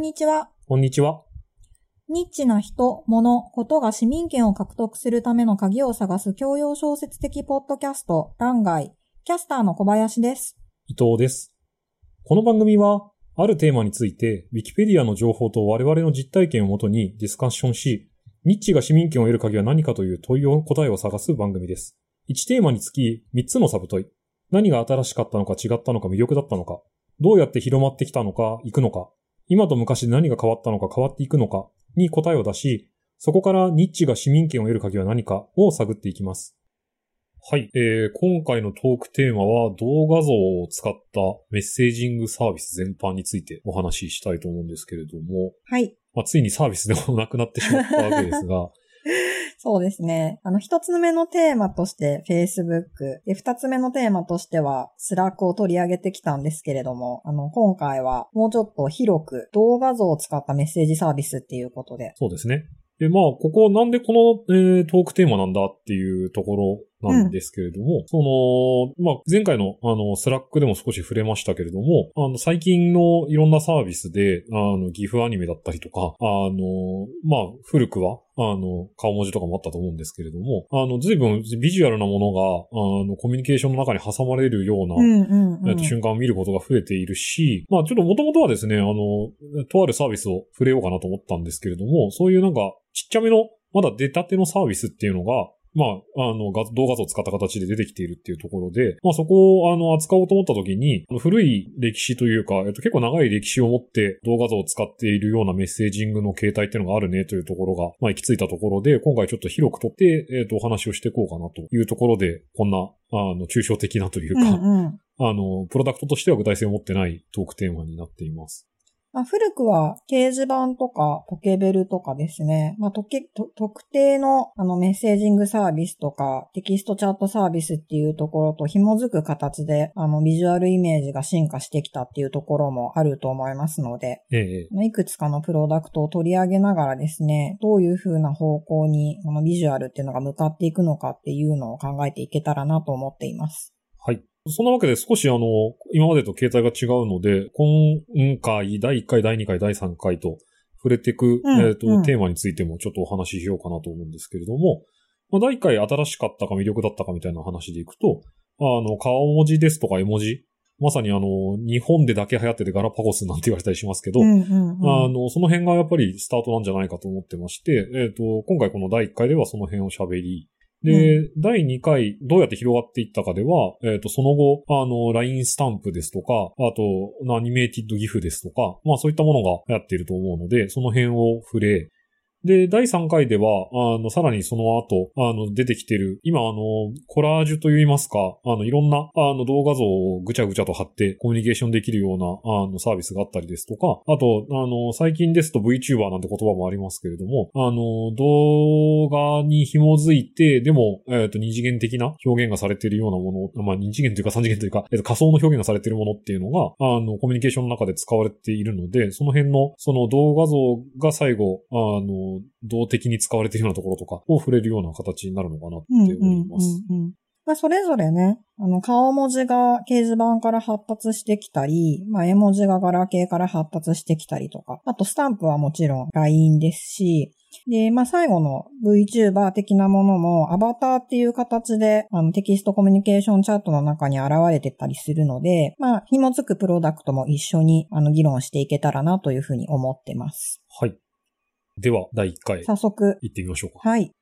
んにちは。こんにちは。ニッチな人、物、ことが市民権を獲得するための鍵を探す教養小説的ポッドキャスト、欄外。キャスターの小林です。伊藤です。この番組は、あるテーマについて、ウィキペディアの情報と我々の実体験をもとにディスカッションし、ニッチが市民権を得る鍵は何かという問いを答えを探す番組です。1テーマにつき3つのサブ問い。何が新しかったのか違ったのか魅力だったのか。どうやって広まってきたのか、行くのか。今と昔で何が変わったのか変わっていくのかに答えを出し、そこからニッチが市民権を得る鍵は何かを探っていきます。はい、えー、今回のトークテーマは動画像を使ったメッセージングサービス全般についてお話ししたいと思うんですけれども、はい。まあ、ついにサービスでもなくなってしまったわけですが、そうですね。あの、一つ目のテーマとして Facebook。で、二つ目のテーマとしては Slack を取り上げてきたんですけれども、あの、今回はもうちょっと広く動画像を使ったメッセージサービスっていうことで。そうですね。で、まあ、ここなんでこの、えートークテーマなんだっていうところなんですけれども、その、まあ、前回のあの、スラックでも少し触れましたけれども、あの、最近のいろんなサービスで、あの、 GIFアニメだったりとか、あの、まあ、古くは、あの、顔文字とかもあったと思うんですけれども、あの、随分ビジュアルなものが、あの、コミュニケーションの中に挟まれるような、うんうん、うん。えっと、瞬間を見ることが増えているし、まあちょっともともとはですね、あの、とあるサービスを触れようかなと思ったんですけれども、そういうなんか、ちっちゃめの、まだ出たてのサービスっていうのが、まあ、あの、画動画像を使った形で出てきているっていうところで、まあそこを、あの、扱おうと思った時に、古い歴史というか、えっと、結構長い歴史を持って動画像を使っているようなメッセージングの形態っていうのがあるねというところが、まあ行き着いたところで、今回ちょっと広くとって、えっと、お話をしていこうかなというところで、こんな、あの、抽象的なというか、うんうん。あの、プロダクトとしては具体性を持ってないトークテーマになっています。まあ、古くは掲示板とかポケベルとかですね。まあ、特定のあのメッセージングサービスとかテキストチャットサービスっていうところと紐づく形であのビジュアルイメージが進化してきたっていうところもあると思いますので、ええ、まあいくつかのプロダクトを取り上げながらですね、どういう風な方向にこのビジュアルっていうのが向かっていくのかっていうのを考えていけたらなと思っています。はい。そんなわけで少しあの、今までと形態が違うので、今回、第1回、第2回、第3回と触れていく、うんえっ、と、うん。テーマについてもちょっとお話ししようかなと思うんですけれども、まあ、第1回新しかったか魅力だったかみたいな話でいくと、あの、顔文字ですとか絵文字、まさにあの、日本でだけ流行っててガラパゴスなんて言われたりしますけど、うんうんうん。あの、その辺がやっぱりスタートなんじゃないかと思ってまして、えっ、と、今回この第1回ではその辺を喋り、で、第2回、どうやって広がっていったかでは、えっ、と、その後、あの、LINE スタンプですとか、あと、アニメーティッドギフですとか、まあそういったものが流行っていると思うので、その辺を触れ、で、第3回では、あの、さらにその後、あの、出てきてる、今、あの、コラージュと言いますか、あの、いろんな、あの、動画像をぐちゃぐちゃと貼ってコミュニケーションできるような、あの、サービスがあったりですとか、あと、あの、最近ですと VTuber なんて言葉もありますけれども、あの、動画に紐づいて、でも、えっ、と、二次元的な表現がされているようなもの、まあ、二次元というか三次元というか、えっ、と、仮想の表現がされているものっていうのが、あの、コミュニケーションの中で使われているので、その辺の、その動画像が最後、あの、動的に使われているようなところとかを触れるような形になるのかなってうん思います。うんうんうんまあ、それぞれね、あの、顔文字が掲示板から発達してきたり、まあ、絵文字がガラケーから発達してきたりとか、あとスタンプはもちろん LINE ですし、で、まあ、最後の VTuber 的なものも、アバターっていう形で、あの、テキストコミュニケーションチャットの中に現れてたりするので、まあ、紐づくプロダクトも一緒に、あの、議論していけたらなというふうに思ってます。はい。では、第1回、早速、行ってみましょうか。はい。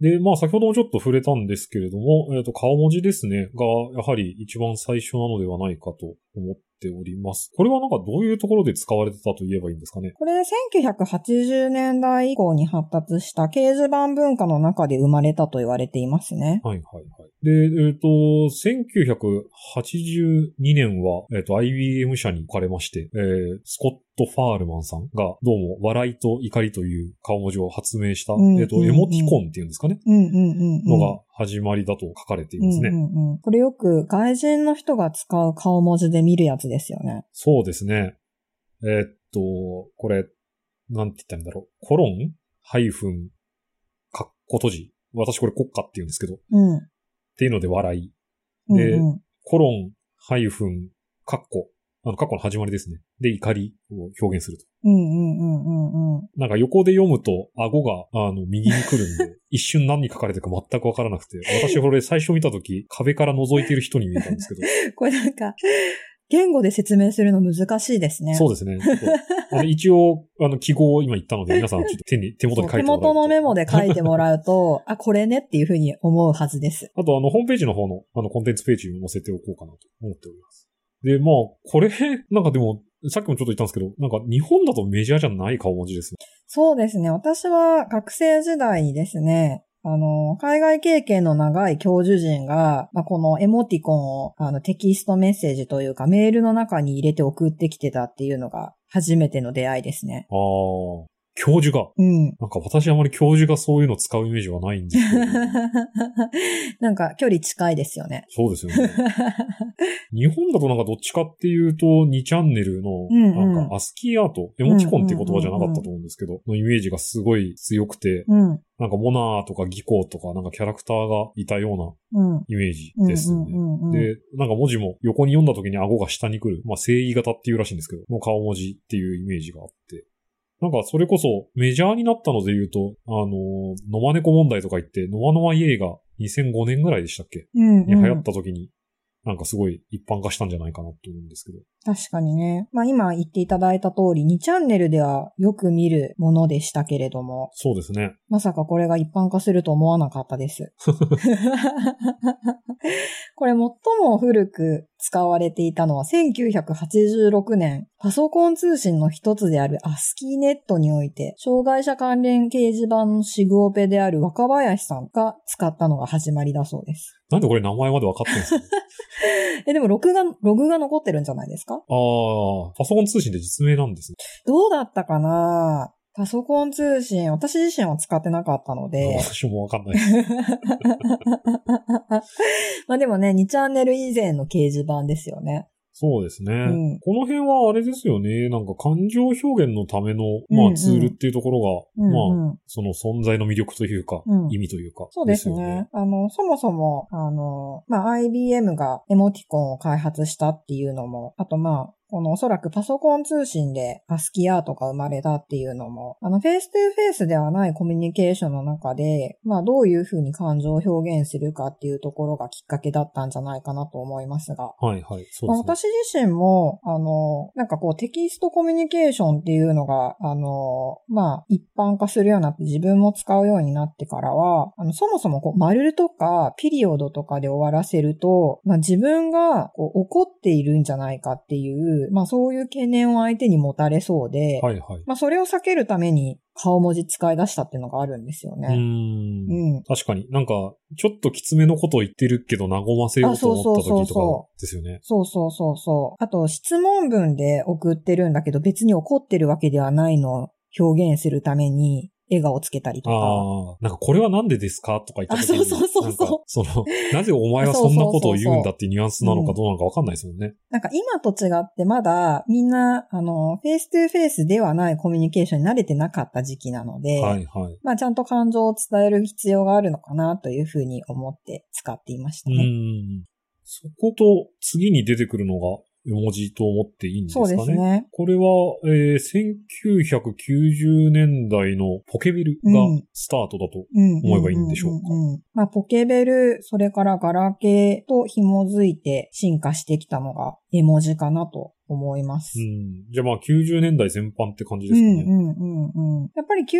で、まあ先ほどもちょっと触れたんですけれども、えっ、と、顔文字ですね、が、やはり一番最初なのではないかと思っております。これはなんかどういうところで使われてたと言えばいいんですかね？これ、1980年代以降に発達した掲示板文化の中で生まれたと言われていますね。はいはいはい。で、えっ、と、1982年は、えっ、と、IBM 社に置かれまして、えースコット・ファールマンさんが、どうも、笑いと怒りという顔文字を発明した、うんえっ、と、うんうんエモティコンっていうんですかね、うんうんうん、うん。のが始まりだと書かれていますね。うんうんうん。これよく外人の人が使う顔文字で見るやつですよね。そうですね。えーっと、これ、なんて言ったらいいんだろう。コロン？ハイフン、カッコ閉じ？私これ国家って言うんですけど。っうん。ていうので笑い。うんでうんコロンハイフン、カッコ。あの、過去の始まりですね。で、怒りを表現すると。うんうんうんうんうん。なんか横で読むと、顎が、あの、右に来るんで、一瞬何に書かれてるか全くわからなくて、私これ最初見たとき、壁から覗いてる人に見えたんですけど、これなんか、言語で説明するの難しいですね。そうですね。一応、あの、記号を今言ったので、皆さんちょっと手に、手元に書いて手もらうと元のメモで書いてもらうと、あ、これねっていうふうに思うはずです。あと、あの、ホームページの方の、あの、コンテンツページにも載せておこうかなと思っております。で、まあ、これ、なんかでも、さっきもちょっと言ったんですけど、なんか日本だとメジャーじゃない顔文字ですね。そうですね。私は学生時代にですね、あの、海外経験の長い教授陣が、まあ、このエモティコンをあのテキストメッセージというかメールの中に入れて送ってきてたっていうのが初めての出会いですね。ああ、教授が。うん。なんか私あまり教授がそういうの使うイメージはないんですけど。なんか距離近いですよね。そうですよね。日本だとなんかどっちかっていうと、2チャンネルの、うんうんなんかアスキーアート、エモティコンっていう言葉じゃなかったと思うんですけど、のイメージがすごい強くて、うん。なんかモナーとかギコーとかなんかキャラクターがいたようなうん。イメージですね。うんうんうんうんで、なんか文字も横に読んだ時に顎が下に来る、まあ、正義型っていうらしいんですけど、の顔文字っていうイメージがあって。なんかそれこそメジャーになったので言うと、あのー、ノマネコ問題とか言って、ノマノマイエイが2005年ぐらいでしたっけ？うん、に流行った時に、なんかすごい一般化したんじゃないかなと思うんですけど。確かにね。まあ今言っていただいた通り、2チャンネルではよく見るものでしたけれども、そうですね。まさかこれが一般化すると思わなかったです。これ最も古く使われていたのは1986年、パソコン通信の一つであるアスキーネットにおいて、障害者関連掲示板のシグオペである若林さんが使ったのが始まりだそうです。なんでこれ名前まで分かってるんですか？え、でも録画、ログが残ってるんじゃないですか？ああ、パソコン通信で実名なんですね。どうだったかな？パソコン通信、私自身は使ってなかったので、私も分かんない。まあでもね、2チャンネル以前の掲示板ですよね。そうですね、んこの辺はあれですよね。なんか感情表現のための、まあツールっていうところが、うんまあうんその存在の魅力というか、うん意味というか。そうですよね。あの、そもそも、あの、まあ、IBM がエモティコンを開発したっていうのも、あとまあ、このおそらくパソコン通信でアスキーアートが生まれたっていうのも、あの、フェイストゥフェイスではないコミュニケーションの中で、まあ、どういうふうに感情を表現するかっていうところがきっかけだったんじゃないかなと思いますが、はいはい。そうまあですね。私自身も、あの、なんかこうテキストコミュニケーションっていうのが、あの、まあ、一般化するようになって自分も使うようになってからは、あの、そもそもこう、丸とかピリオドとかで終わらせると、まあ自分がこう怒っているんじゃないかっていう、まあそういう懸念を相手に持たれそうで、はいはい。まあそれを避けるために顔文字使い出したっていうのがあるんですよね。ん。うん。確かになんか、ちょっときつめのことを言ってるけど、和ませようと思ったあそうそうそう時とそかですよね。そうそうそうそう。あと、質問文で送ってるんだけど、別に怒ってるわけではないのを表現するために、笑顔つけたりとか。ああ、なんかこれはなんでですかとか言った時に、あそうそうそうそうその、なぜお前はそんなことを言うんだってニュアンスなのかどうなのかわかんないですもんね。なんか今と違ってまだみんな、あの、フェイストゥフェイスではないコミュニケーションに慣れてなかった時期なので、はいはい。まあちゃんと感情を伝える必要があるのかなというふうに思って使っていましたうね。ん。そこと次に出てくるのが絵文字と思っていいんですそうかね。ですね。これは、えー1990年代のポケベルがうんスタートだと。うん思えばいいんでしょうかまあ、ポケベル、それからガラケーと紐づいて進化してきたのが絵文字かなと思います。うん。じゃあまあ90年代全般って感じうですかね。んうんうんうん。やっぱり90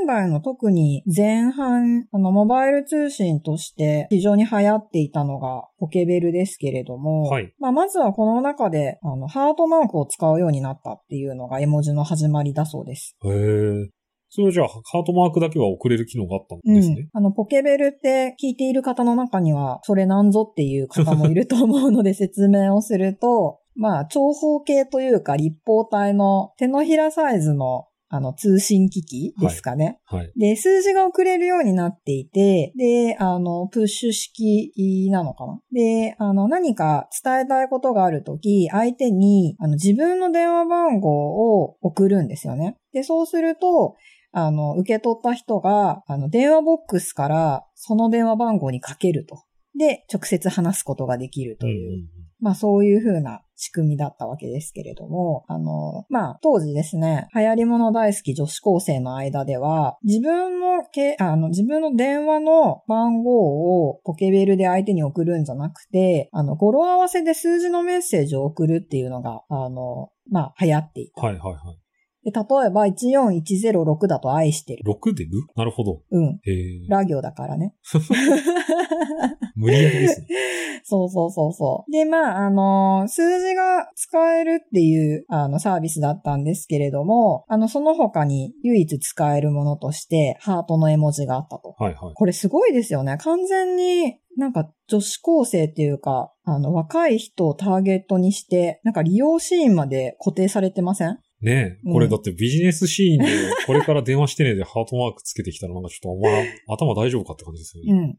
年代の特に前半、あの、モバイル通信として非常に流行っていたのがポケベルですけれども、はいまあ、まずはこの中で、あの、ハートマークを使うようになったっていうのが絵文字の始まりだそうです。へえ。それはじゃあ、ハートマークだけは送れる機能があったんうんですね。。あの、ポケベルって聞いている方の中には、それなんぞっていう方もいると思うので説明をすると、まあ、長方形というか立方体の手のひらサイズのあの、通信機器ですかね。はい。で、数字が送れるようになっていて、で、あの、プッシュ式なのかなで、あの、何か伝えたいことがあるとき、相手に、あの、自分の電話番号を送るんですよね。で、そうすると、あの、受け取った人が、あの、電話ボックスからその電話番号にかけると。で、直接話すことができるという。まあそういう風な仕組みだったわけですけれども、あの、まあ当時ですね、流行り物大好き女子高生の間では、自分のけ、あの、自分の電話の番号をポケベルで相手に送るんじゃなくて、あの、語呂合わせで数字のメッセージを送るっていうのが、あの、まあ流行っていた。はいはいはい。で例えば14106だと愛してる。6でる？なるほど。うん。へえ。ラ行だからね。無理やりですね。そうそうそうそう。で、まあ、あの、数字が使えるっていう、あの、サービスだったんですけれども、あの、その他に唯一使えるものとして、ハートの絵文字があったと。はいはい。これすごいですよね。完全になんか女子高生っていうか、あの、若い人をターゲットにして、なんか利用シーンまで固定されてません？ねえ、うんこれだってビジネスシーンで、これから電話してねで ハートマークつけてきたらなんかちょっとお前、頭大丈夫かって感じですよね。うん。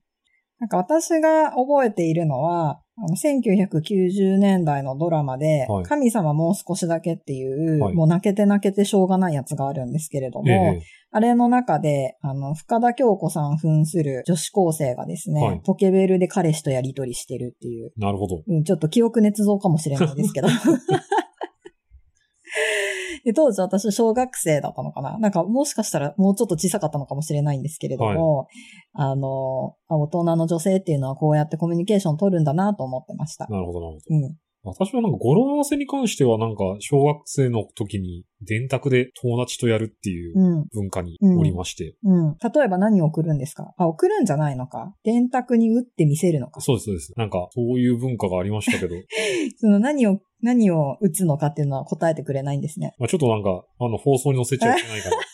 なんか私が覚えているのは、あの、1990年代のドラマで、はい神様もう少しだけっていう、はいもう泣けて泣けてしょうがないやつがあるんですけれども、ええあれの中で、あの、深田京子さん扮する女子高生がですね、はいポケベルで彼氏とやりとりしてるっていう、なるほど。うん、ちょっと記憶捏造かもしれないですけど。で当時私小学生だったのかななんかもしかしたらもうちょっと小さかったのかもしれないんですけれども、あの、あ大人の女性っていうのはこうやってコミュニケーション取るんだなと思ってました。なるほど、なるほど。うん。私はなんか語呂合わせに関してはなんか小学生の時に電卓で友達とやるっていううん。文化にうんおりまして。うん。例えば何を送るんですか？あ、送るんじゃないのか電卓に打って見せるのかそうです、そうです。なんかそういう文化がありましたけど、その何を、何を打つのかっていうのは答えてくれないんですね。まあちょっとなんか、あの放送に載せちゃいけないから、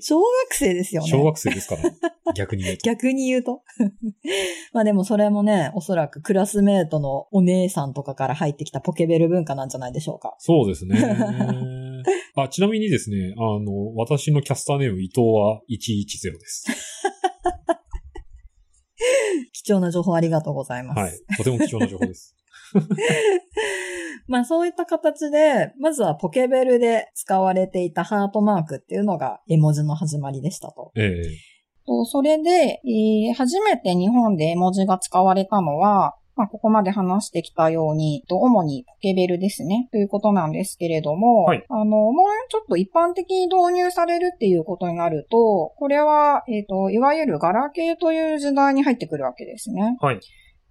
小学生ですよね。小学生ですから、逆に言うと。逆に言うと。まあでもそれもね、おそらくクラスメートのお姉さんとかから入ってきたポケベル文化なんじゃないでしょうか。そうですね。あ、ちなみにですね、あの、私のキャスターネーム伊藤は110です。貴重な情報ありがとうございます。はい。とても貴重な情報です。まあそういった形で、まずはポケベルで使われていたハートマークっていうのが絵文字の始まりでしたと。ええとそれで、えー初めて日本で絵文字が使われたのは、まあ、ここまで話してきたように、と主にポケベルですね、ということなんですけれども、はいあの、もうちょっと一般的に導入されるっていうことになると、これは、えっ、と、いわゆるガラケーという時代に入ってくるわけですね。はい。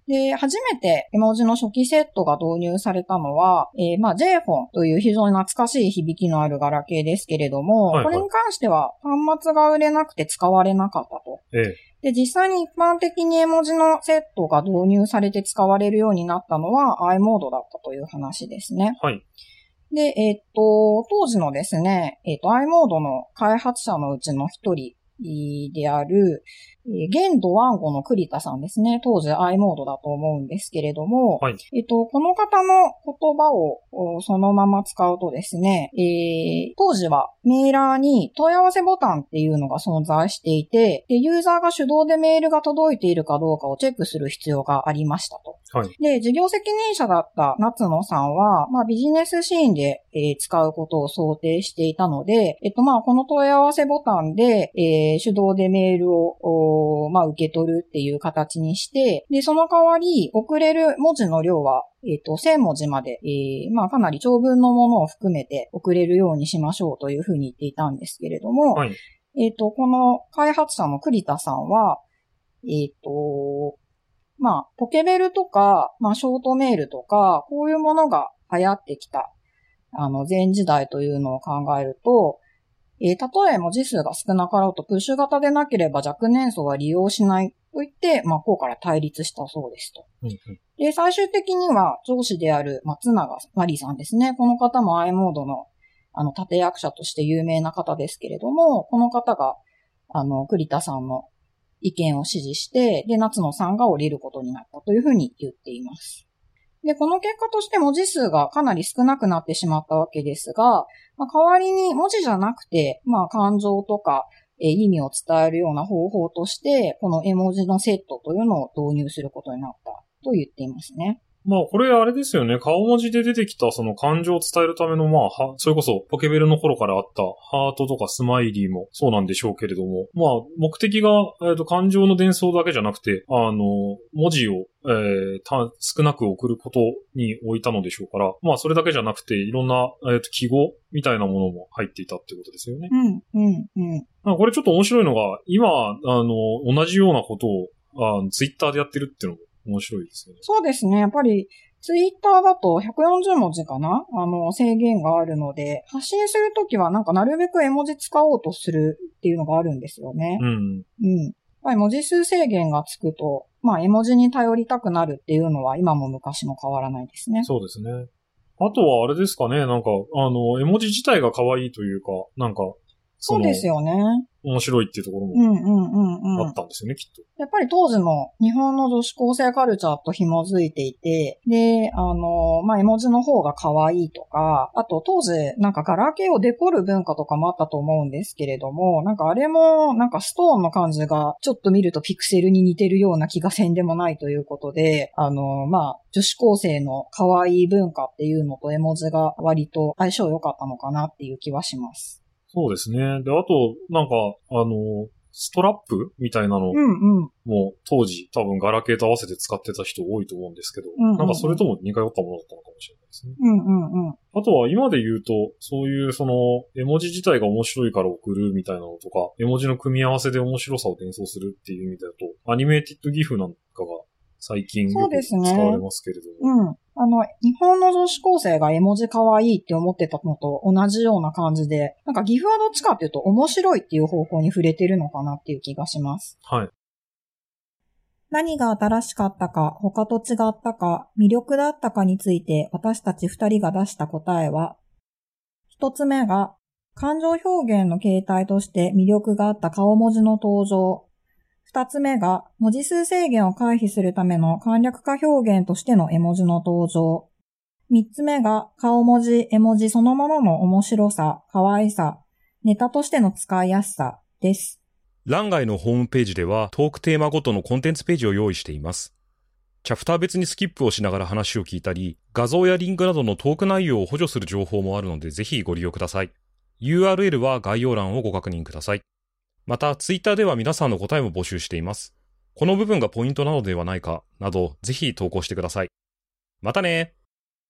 で、初めて絵文字の初期セットが導入されたのは、えーまあ J フォンという非常に懐かしい響きのあるガラケーですけれども、はいはいこれに関しては端末が売れなくて使われなかったと。ええで、実際に一般的に絵文字のセットが導入されて使われるようになったのは i モードだったという話ですね。はい。で、えっと、当時のですね、えっと、i モードの開発者のうちの一人である、えーゲンドワンゴの栗田さんですね。当時 i モードだと思うんですけれども、はいえっと、この方の言葉をおそのまま使うとですね、えー当時はメーラーに問い合わせボタンっていうのが存在していて、でユーザーが手動でメールが届いているかどうかをチェックする必要がありましたと。はい。で、事業責任者だった夏野さんは、まあビジネスシーンで、えー使うことを想定していたので、えっとまあこの問い合わせボタンで、えー手動でメールを、まあ受け取るっていう形にして、で、その代わり送れる文字の量は、えっと、1000文字まで、えーまあかなり長文のものを含めて送れるようにしましょうというふうに言っていたんですけれども、はい。えっ、と、この開発者の栗田さんは、えっ、と、まあ、ポケベルとか、まあ、ショートメールとか、こういうものが流行ってきた、あの、前時代というのを考えると、えーたとえ文字数が少なかろうと、プッシュ型でなければ若年層は利用しないと言って、まあ、こうから対立したそうですと。うんうんで、最終的には上司である松永まりさんですね。この方も i モードの、あの、立役者として有名な方ですけれども、この方が、あの、栗田さんの意見を支持して、で、夏野さんが降りることになったというふうに言っています。で、この結果として文字数がかなり少なくなってしまったわけですが、まあ、代わりに文字じゃなくて、まあ、感情とか、え意味を伝えるような方法として、この絵文字のセットというのを導入することになったと言っていますね。まあ、これあれですよね。顔文字で出てきたその感情を伝えるための、まあ、は、それこそポケベルの頃からあったハートとかスマイリーもそうなんでしょうけれども、まあ、目的が、えっ、と、感情の伝送だけじゃなくて、あの、文字を、えー、た、少なく送ることに置いたのでしょうから、まあ、それだけじゃなくて、いろんな、えっ、と、記号みたいなものも入っていたってことですよね。うん、うん、うん。まあこれちょっと面白いのが、今、あの、同じようなことを、あツイッターでやってるっていうのも面白いですよね。そうですね。やっぱり、ツイッターだと140文字かな？あの、制限があるので、発信するときはなんかなるべく絵文字使おうとするっていうのがあるんですよね。うん。うん。やっぱり文字数制限がつくと、まあ絵文字に頼りたくなるっていうのは今も昔も変わらないですね。そうですね。あとはあれですかね、なんか、あの、絵文字自体が可愛いというか、なんか、そうですよね。面白いっていうところもあっ。たんですよね、きっと。やっぱり当時の日本の女子高生カルチャーと紐づいていて、で、あの、まあ、絵文字の方が可愛いとか、あと当時なんかガラケーをデコる文化とかもあったと思うんですけれども、なんかあれもなんかストーンの感じがちょっと見るとピクセルに似てるような気がせんでもないということで、あの、まあ、女子高生の可愛い文化っていうのと絵文字が割と相性良かったのかなっていう気はします。そうですね。で、あと、なんか、あの、ストラップみたいなの。も当時多分ガラケーと合わせて使ってた人多いと思うんですけど、うんうんうんなんかそれとも似通ったものだったのかもしれないですね。うんうんうん。あとは今で言うと、そういうその、絵文字自体が面白いから送るみたいなのとか、絵文字の組み合わせで面白さを伝送するっていう意味だと、アニメーティッドギフなんかが最近よく使われますけれども。うん。あの、日本の女子高生が絵文字可愛いって思ってたのと同じような感じで、なんか岐阜はどっちかっていうと面白いっていう方向に触れてるのかなっていう気がします。はい。何が新しかったか、他と違ったか、魅力だったかについて私たち二人が出した答えは、一つ目が、感情表現の形態として魅力があった顔文字の登場。二つ目が、文字数制限を回避するための簡略化表現としての絵文字の登場。三つ目が、顔文字、絵文字そのものの面白さ、可愛さ、ネタとしての使いやすさです。欄外のホームページではトークテーマごとのコンテンツページを用意しています。チャプター別にスキップをしながら話を聞いたり、画像やリンクなどのトーク内容を補助する情報もあるのでぜひご利用ください。URL は概要欄をご確認ください。また、ツイッターでは皆さんの答えも募集しています。この部分がポイントなのではないか、など、ぜひ投稿してください。またね